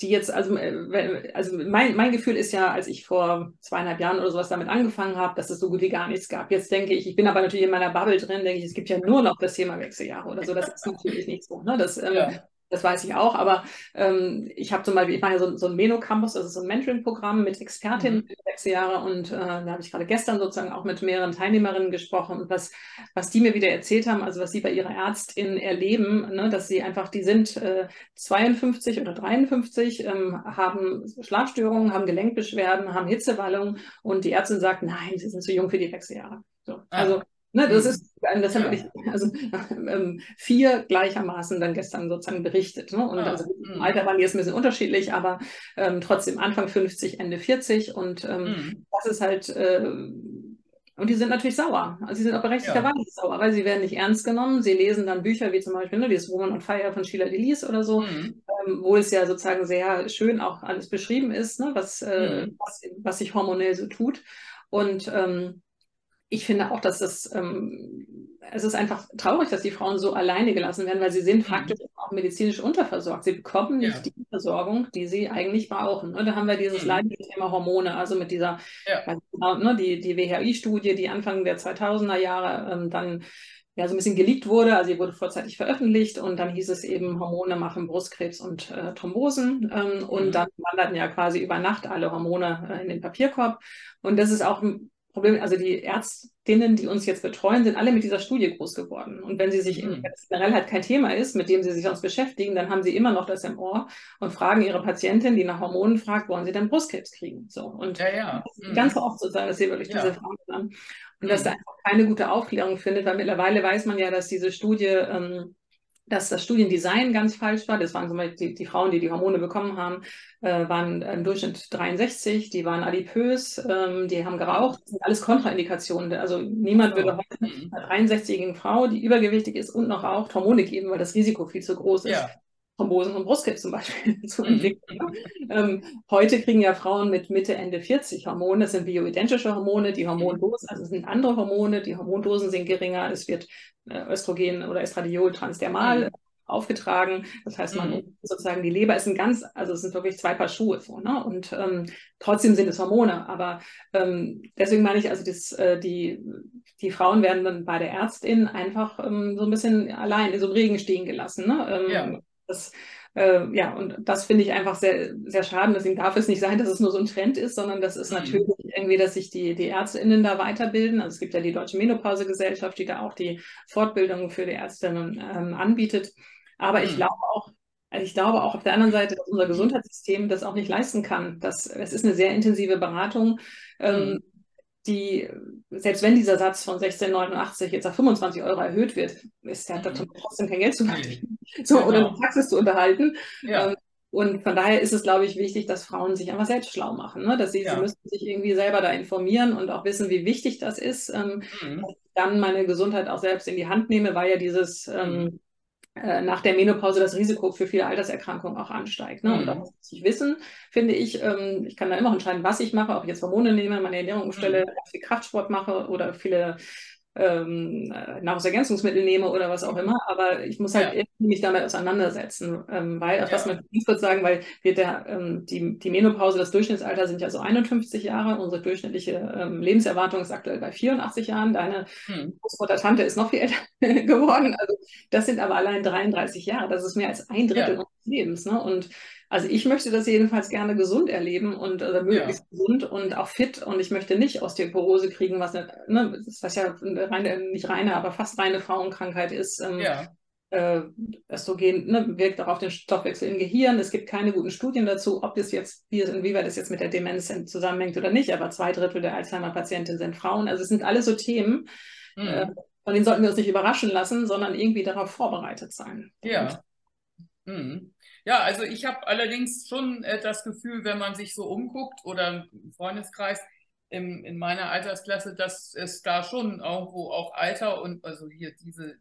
die jetzt, also, äh, also mein, mein Gefühl ist ja, als ich vor zweieinhalb Jahren oder sowas damit angefangen habe, dass es so gut wie gar nichts gab. Jetzt denke ich, ich bin aber natürlich in meiner Bubble drin, denke ich, es gibt ja nur noch das Thema Wechseljahre oder so. Das ist natürlich nicht so. Ne? Das, ähm, ja. Das weiß ich auch, aber ähm, ich habe zum Beispiel, ich mache ja so, so ein Meno-Campus, das ist so ein Mentoring-Programm mit Expertinnen mhm. für sechs Jahre und äh, da habe ich gerade gestern sozusagen auch mit mehreren Teilnehmerinnen gesprochen und was, was die mir wieder erzählt haben, also was sie bei ihrer Ärztin erleben, ne, dass sie einfach, die sind äh, 52 oder 53, ähm, haben Schlafstörungen, haben Gelenkbeschwerden, haben Hitzewallungen und die Ärztin sagt, nein, sie sind zu jung für die Wechseljahre. So. Ah. Also Ne, das mhm. ist, das haben wirklich, also ähm, vier gleichermaßen dann gestern sozusagen berichtet. Ne? Und ah, also im mhm. Alter waren die jetzt ein bisschen unterschiedlich, aber ähm, trotzdem Anfang 50, Ende 40. Und ähm, mhm. das ist halt, äh, und die sind natürlich sauer. Also sie sind auch berechtigterweise ja. sauer, weil sie werden nicht ernst genommen. Sie lesen dann Bücher wie zum Beispiel ne, dieses Woman on Fire von Sheila Delis oder so, mhm. ähm, wo es ja sozusagen sehr schön auch alles beschrieben ist, ne, was, äh, mhm. was, was sich hormonell so tut. Und ähm, ich finde auch, dass das, ähm, es ist einfach traurig, dass die Frauen so alleine gelassen werden, weil sie sind mhm. faktisch auch medizinisch unterversorgt. Sie bekommen nicht ja. die Versorgung, die sie eigentlich brauchen. Und da haben wir dieses mhm. leidige Thema Hormone, also mit dieser, ja. genau, ne, die, die WHI-Studie, die Anfang der 2000er Jahre ähm, dann ja so ein bisschen geleakt wurde, also sie wurde vorzeitig veröffentlicht und dann hieß es eben, Hormone machen Brustkrebs und äh, Thrombosen ähm, und mhm. dann wanderten ja quasi über Nacht alle Hormone äh, in den Papierkorb und das ist auch Problem, also die Ärztinnen, die uns jetzt betreuen, sind alle mit dieser Studie groß geworden. Und wenn sie sich, mhm. generell halt kein Thema ist, mit dem sie sich sonst beschäftigen, dann haben sie immer noch das im Ohr und fragen ihre Patientin, die nach Hormonen fragt, wollen sie denn Brustkrebs kriegen? So. Und ja, ja. Mhm. ganz oft sozusagen, dass sie wirklich ja. diese Fragen haben. Und mhm. dass da einfach keine gute Aufklärung findet, weil mittlerweile weiß man ja, dass diese Studie ähm, dass das Studiendesign ganz falsch war. Das waren zum Beispiel die, die Frauen, die die Hormone bekommen haben, äh, waren im Durchschnitt 63, die waren adipös, ähm, die haben geraucht. Das sind alles Kontraindikationen. Also niemand würde heute einer 63-jährigen Frau, die übergewichtig ist und noch raucht, Hormone geben, weil das Risiko viel zu groß ist. Ja. Thrombosen und Brustkrebs zum Beispiel zu mhm. entwickeln. ähm, heute kriegen ja Frauen mit Mitte, Ende 40 Hormone. Das sind bioidentische Hormone, die Hormondosen, also es sind andere Hormone, die Hormondosen sind geringer, es wird äh, Östrogen oder Estradiol transdermal mhm. aufgetragen. Das heißt, man mhm. sozusagen die Leber ist ein ganz, also es sind wirklich zwei Paar Schuhe so, ne? Und ähm, trotzdem sind es Hormone. Aber ähm, deswegen meine ich, also das, äh, die, die Frauen werden dann bei der Ärztin einfach ähm, so ein bisschen allein in so einem Regen stehen gelassen. Ne? Ähm, ja. Das, äh, ja, und das finde ich einfach sehr, sehr schade. Deswegen darf es nicht sein, dass es nur so ein Trend ist, sondern das ist mhm. natürlich irgendwie, dass sich die, die ÄrztInnen da weiterbilden. Also es gibt ja die Deutsche Menopausegesellschaft, die da auch die Fortbildung für die Ärztinnen ähm, anbietet. Aber mhm. ich glaube auch, also ich glaube auch auf der anderen Seite, dass unser Gesundheitssystem das auch nicht leisten kann. Das, es ist eine sehr intensive Beratung. Ähm, mhm die, selbst wenn dieser Satz von 16,89 jetzt auf 25 Euro erhöht wird, ist ja mhm. trotzdem kein Geld zu verdienen. So, genau. oder eine Praxis zu unterhalten. Ja. Ähm, und von daher ist es, glaube ich, wichtig, dass Frauen sich einfach selbst schlau machen, ne? dass sie, ja. sie müssen sich irgendwie selber da informieren und auch wissen, wie wichtig das ist, ähm, mhm. dass ich dann meine Gesundheit auch selbst in die Hand nehme, weil ja dieses ähm, mhm. Äh, nach der Menopause das Risiko für viele Alterserkrankungen auch ansteigt. Ne? Mhm. Und da muss ich wissen, finde ich, ähm, ich kann da immer entscheiden, was ich mache, ob ich jetzt Hormone nehme, meine Ernährung umstelle, mhm. viel Kraftsport mache oder viele ähm, Nahrungsergänzungsmittel nehme oder was auch immer, aber ich muss halt ja. mich damit auseinandersetzen, ähm, weil, auch ja. das möchte ich kurz sagen, weil wir der, ähm, die, die Menopause, das Durchschnittsalter sind ja so 51 Jahre, unsere durchschnittliche ähm, Lebenserwartung ist aktuell bei 84 Jahren, deine hm. Großmutter Tante ist noch viel älter geworden, also das sind aber allein 33 Jahre, das ist mehr als ein Drittel ja. unseres Lebens, ne? und also ich möchte das jedenfalls gerne gesund erleben und also möglichst ja. gesund und auch fit und ich möchte nicht Osteoporose kriegen, was, ne, was ja reine, nicht reine, aber fast reine Frauenkrankheit ist. Ähm, ja. Äh, Östrogen ne, wirkt auch auf den Stoffwechsel im Gehirn. Es gibt keine guten Studien dazu, ob das jetzt, wie, inwieweit das jetzt mit der Demenz zusammenhängt oder nicht, aber zwei Drittel der Alzheimer-Patienten sind Frauen. Also es sind alles so Themen, mhm. äh, von denen sollten wir uns nicht überraschen lassen, sondern irgendwie darauf vorbereitet sein. Ja. Mhm. Ja, also ich habe allerdings schon äh, das Gefühl, wenn man sich so umguckt oder im Freundeskreis im, in meiner Altersklasse, dass es da schon irgendwo auch Alter und also hier diese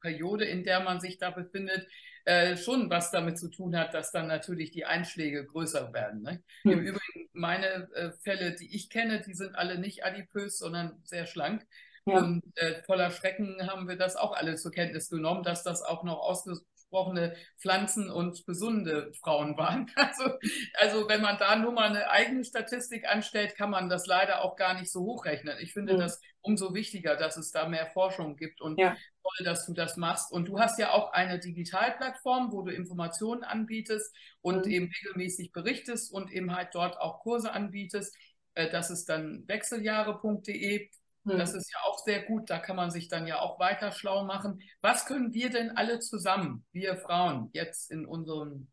Periode, in der man sich da befindet, äh, schon was damit zu tun hat, dass dann natürlich die Einschläge größer werden. Ne? Hm. Im Übrigen, meine äh, Fälle, die ich kenne, die sind alle nicht adipös, sondern sehr schlank. Ja. Und äh, voller Schrecken haben wir das auch alle zur Kenntnis genommen, dass das auch noch ausge ausgesprochene Pflanzen- und gesunde Frauen waren. Also, also wenn man da nur mal eine eigene Statistik anstellt, kann man das leider auch gar nicht so hochrechnen. Ich finde mhm. das umso wichtiger, dass es da mehr Forschung gibt und ja. toll, dass du das machst. Und du hast ja auch eine Digitalplattform, wo du Informationen anbietest und mhm. eben regelmäßig berichtest und eben halt dort auch Kurse anbietest. Äh, das ist dann wechseljahre.de. Das ist ja auch sehr gut, da kann man sich dann ja auch weiter schlau machen. Was können wir denn alle zusammen, wir Frauen, jetzt in unserem,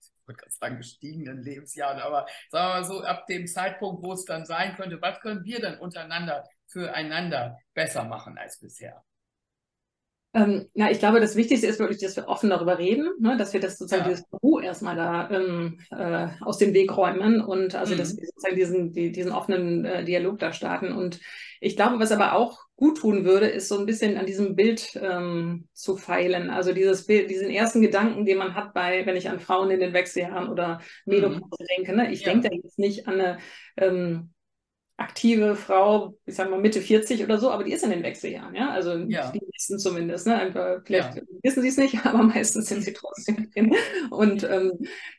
ich würde gerade sagen, gestiegenen Lebensjahren, aber sagen wir mal so, ab dem Zeitpunkt, wo es dann sein könnte, was können wir denn untereinander füreinander besser machen als bisher? Ähm, ja, ich glaube, das Wichtigste ist wirklich, dass wir offen darüber reden, ne, dass wir das sozusagen ja. dieses Tabu erstmal da ähm, äh, aus dem Weg räumen und also mhm. dass wir sozusagen diesen, die, diesen offenen äh, Dialog da starten. Und ich glaube, was aber auch gut tun würde, ist so ein bisschen an diesem Bild ähm, zu feilen. Also dieses Bild, diesen ersten Gedanken, den man hat bei, wenn ich an Frauen in den Wechseljahren oder Menopause mhm. denke. Ne? Ich ja. denke da jetzt nicht an eine ähm, aktive Frau, ich sag mal Mitte 40 oder so, aber die ist in den Wechseljahren, ja. Also ja. die meisten zumindest, ne? Einfach, vielleicht ja. wissen sie es nicht, aber meistens sind sie trotzdem drin. Und ähm,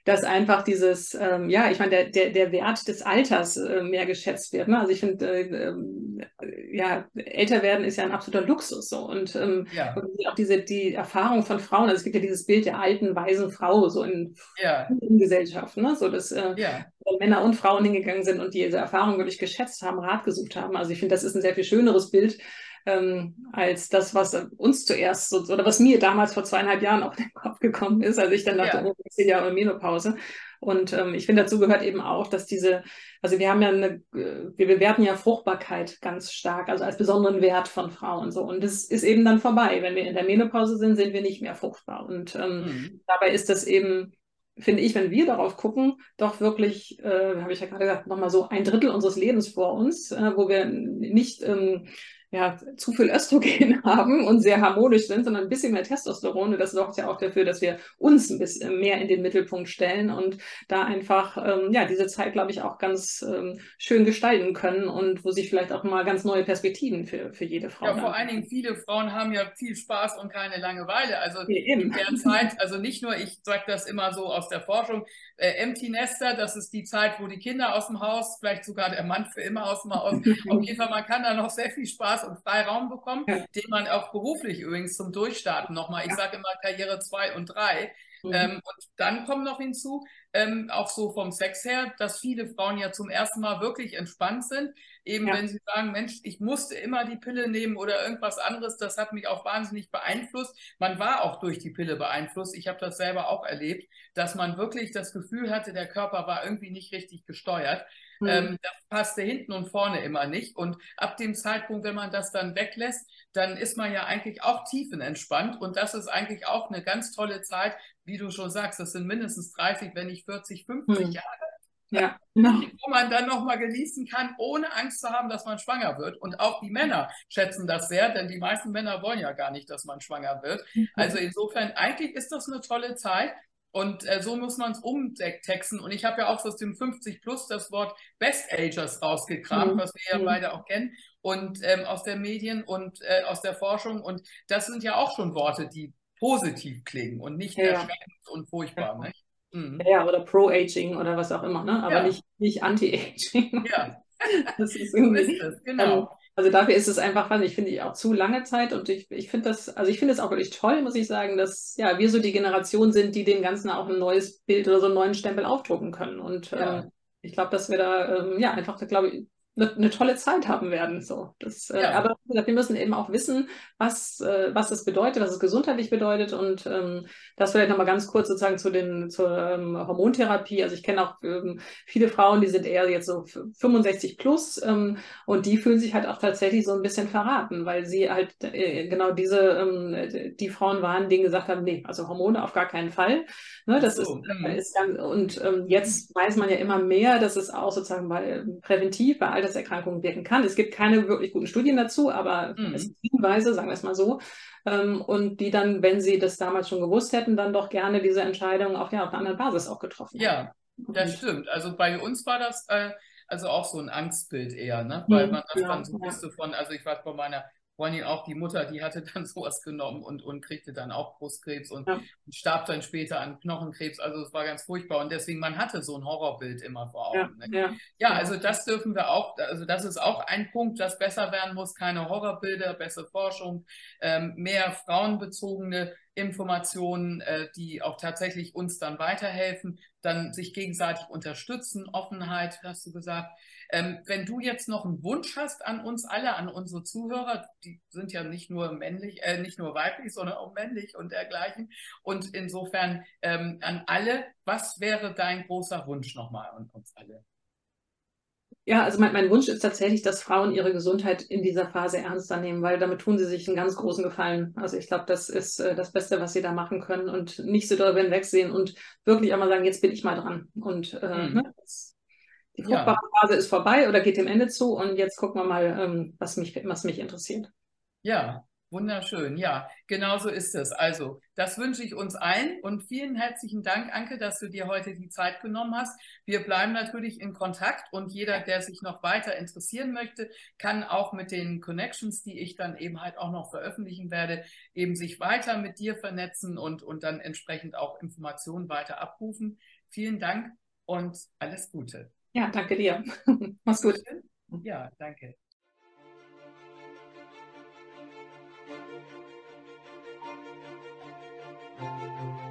dass einfach dieses, ähm, ja, ich meine, der, der, der Wert des Alters äh, mehr geschätzt wird. Ne? Also ich finde, äh, äh, ja, älter werden ist ja ein absoluter Luxus so. Und, ähm, ja. und auch diese die Erfahrung von Frauen, also es gibt ja dieses Bild der alten, weisen Frau so in, ja. in Gesellschaften, ne? So dass äh, ja. Männer und Frauen hingegangen sind und diese Erfahrung wirklich geschätzt haben, Rat gesucht haben. Also ich finde, das ist ein sehr viel schöneres Bild ähm, als das, was uns zuerst so, oder was mir damals vor zweieinhalb Jahren auf den Kopf gekommen ist, als ich dann dachte, ja. oh, zehn Jahre Menopause. Und ähm, ich finde, dazu gehört eben auch, dass diese, also wir haben ja eine, wir bewerten ja Fruchtbarkeit ganz stark, also als besonderen Wert von Frauen so. Und das ist eben dann vorbei. Wenn wir in der Menopause sind, sind wir nicht mehr fruchtbar. Und ähm, mhm. dabei ist das eben finde ich, wenn wir darauf gucken, doch wirklich, äh, habe ich ja gerade gesagt, nochmal so ein Drittel unseres Lebens vor uns, äh, wo wir nicht ähm, ja, zu viel Östrogen haben und sehr harmonisch sind, sondern ein bisschen mehr Testosteron. Und das sorgt ja auch dafür, dass wir uns ein bisschen mehr in den Mittelpunkt stellen und da einfach ähm, ja diese Zeit, glaube ich, auch ganz ähm, schön gestalten können und wo sich vielleicht auch mal ganz neue Perspektiven für, für jede Frau. Ja, vor allen Dingen viele Frauen haben ja viel Spaß und keine Langeweile. Also in der Zeit, also nicht nur, ich sage das immer so aus der Forschung, äh, Empty Nester, das ist die Zeit, wo die Kinder aus dem Haus, vielleicht sogar der Mann für immer aus dem Haus, auf jeden Fall, man kann da noch sehr viel Spaß und Freiraum bekommen, ja. den man auch beruflich übrigens zum Durchstarten nochmal, ich ja. sage immer Karriere 2 und 3, Mhm. Ähm, und dann kommt noch hinzu, ähm, auch so vom Sex her, dass viele Frauen ja zum ersten Mal wirklich entspannt sind. Eben ja. wenn sie sagen, Mensch, ich musste immer die Pille nehmen oder irgendwas anderes, das hat mich auch wahnsinnig beeinflusst. Man war auch durch die Pille beeinflusst. Ich habe das selber auch erlebt, dass man wirklich das Gefühl hatte, der Körper war irgendwie nicht richtig gesteuert. Mhm. Ähm, das passte hinten und vorne immer nicht. Und ab dem Zeitpunkt, wenn man das dann weglässt, dann ist man ja eigentlich auch tiefenentspannt. Und das ist eigentlich auch eine ganz tolle Zeit, wie du schon sagst, das sind mindestens 30, wenn nicht 40, 50 mhm. Jahre. Ja, wo man dann nochmal genießen kann, ohne Angst zu haben, dass man schwanger wird. Und auch die Männer schätzen das sehr, denn die meisten Männer wollen ja gar nicht, dass man schwanger wird. Mhm. Also insofern, eigentlich ist das eine tolle Zeit. Und äh, so muss man es umtexten. Und ich habe ja auch aus dem 50 Plus das Wort Best Agers rausgekramt, mhm. was wir ja mhm. beide auch kennen, und ähm, aus der Medien und äh, aus der Forschung. Und das sind ja auch schon Worte, die positiv klingen und nicht ja. erschreckend und furchtbar. Ja. Nicht? Mhm. ja, oder Pro-Aging oder was auch immer, ne? aber ja. nicht, nicht Anti-Aging. Ja. das ist irgendwie. So ist es, genau. Ähm, also dafür ist es einfach, was ich finde ich auch zu lange Zeit und ich, ich finde das, also ich finde es auch wirklich toll, muss ich sagen, dass ja wir so die Generation sind, die dem Ganzen auch ein neues Bild oder so einen neuen Stempel aufdrucken können. Und ja. ähm, ich glaube, dass wir da ähm, ja einfach, glaube ich, eine, eine tolle Zeit haben werden. So. Das, äh, ja. Aber wir müssen eben auch wissen, was, äh, was das bedeutet, was es gesundheitlich bedeutet. Und ähm, das vielleicht nochmal ganz kurz sozusagen zu den, zur ähm, Hormontherapie. Also ich kenne auch ähm, viele Frauen, die sind eher jetzt so 65 plus ähm, und die fühlen sich halt auch tatsächlich so ein bisschen verraten, weil sie halt äh, genau diese, ähm, die Frauen waren, die gesagt haben, nee, also Hormone auf gar keinen Fall. Ne, das so. ist, mhm. ist ganz, und ähm, jetzt weiß man ja immer mehr, dass es auch sozusagen bei präventiv bei all Alterserkrankungen wirken kann. Es gibt keine wirklich guten Studien dazu, aber mhm. es gibt Hinweise, sagen wir es mal so. Ähm, und die dann, wenn sie das damals schon gewusst hätten, dann doch gerne diese Entscheidung auf, ja, auf einer anderen Basis auch getroffen ja, haben. Ja, das stimmt. Also bei uns war das äh, also auch so ein Angstbild eher, ne? weil mhm, man das ja, dann so wusste von, also ich weiß bei meiner vor allem auch die Mutter, die hatte dann sowas genommen und, und kriegte dann auch Brustkrebs und, ja. starb dann später an Knochenkrebs. Also es war ganz furchtbar und deswegen, man hatte so ein Horrorbild immer vor Augen. Ja, ne? ja. ja, also das dürfen wir auch, also das ist auch ein Punkt, das besser werden muss. Keine Horrorbilder, bessere Forschung, ähm, mehr frauenbezogene Informationen, äh, die auch tatsächlich uns dann weiterhelfen, dann sich gegenseitig unterstützen, Offenheit, hast du gesagt. Ähm, wenn du jetzt noch einen Wunsch hast an uns alle, an unsere Zuhörer, die sind ja nicht nur männlich, äh, nicht nur weiblich, sondern auch männlich und dergleichen. Und insofern ähm, an alle, was wäre dein großer Wunsch nochmal an uns alle? Ja, also mein, mein, Wunsch ist tatsächlich, dass Frauen ihre Gesundheit in dieser Phase ernster nehmen, weil damit tun sie sich einen ganz großen Gefallen. Also ich glaube, das ist äh, das Beste, was sie da machen können und nicht so darüber hinwegsehen und wirklich einmal sagen, jetzt bin ich mal dran. Und äh, hm. ne, die fruchtbare ja. Phase ist vorbei oder geht dem Ende zu und jetzt gucken wir mal, ähm, was, mich, was mich interessiert. Ja, Wunderschön, ja, genau so ist es. Also, das wünsche ich uns allen und vielen herzlichen Dank, Anke, dass du dir heute die Zeit genommen hast. Wir bleiben natürlich in Kontakt und jeder, der sich noch weiter interessieren möchte, kann auch mit den Connections, die ich dann eben halt auch noch veröffentlichen werde, eben sich weiter mit dir vernetzen und, und dann entsprechend auch Informationen weiter abrufen. Vielen Dank und alles Gute. Ja, danke dir. Mach's gut. Ja, danke. Música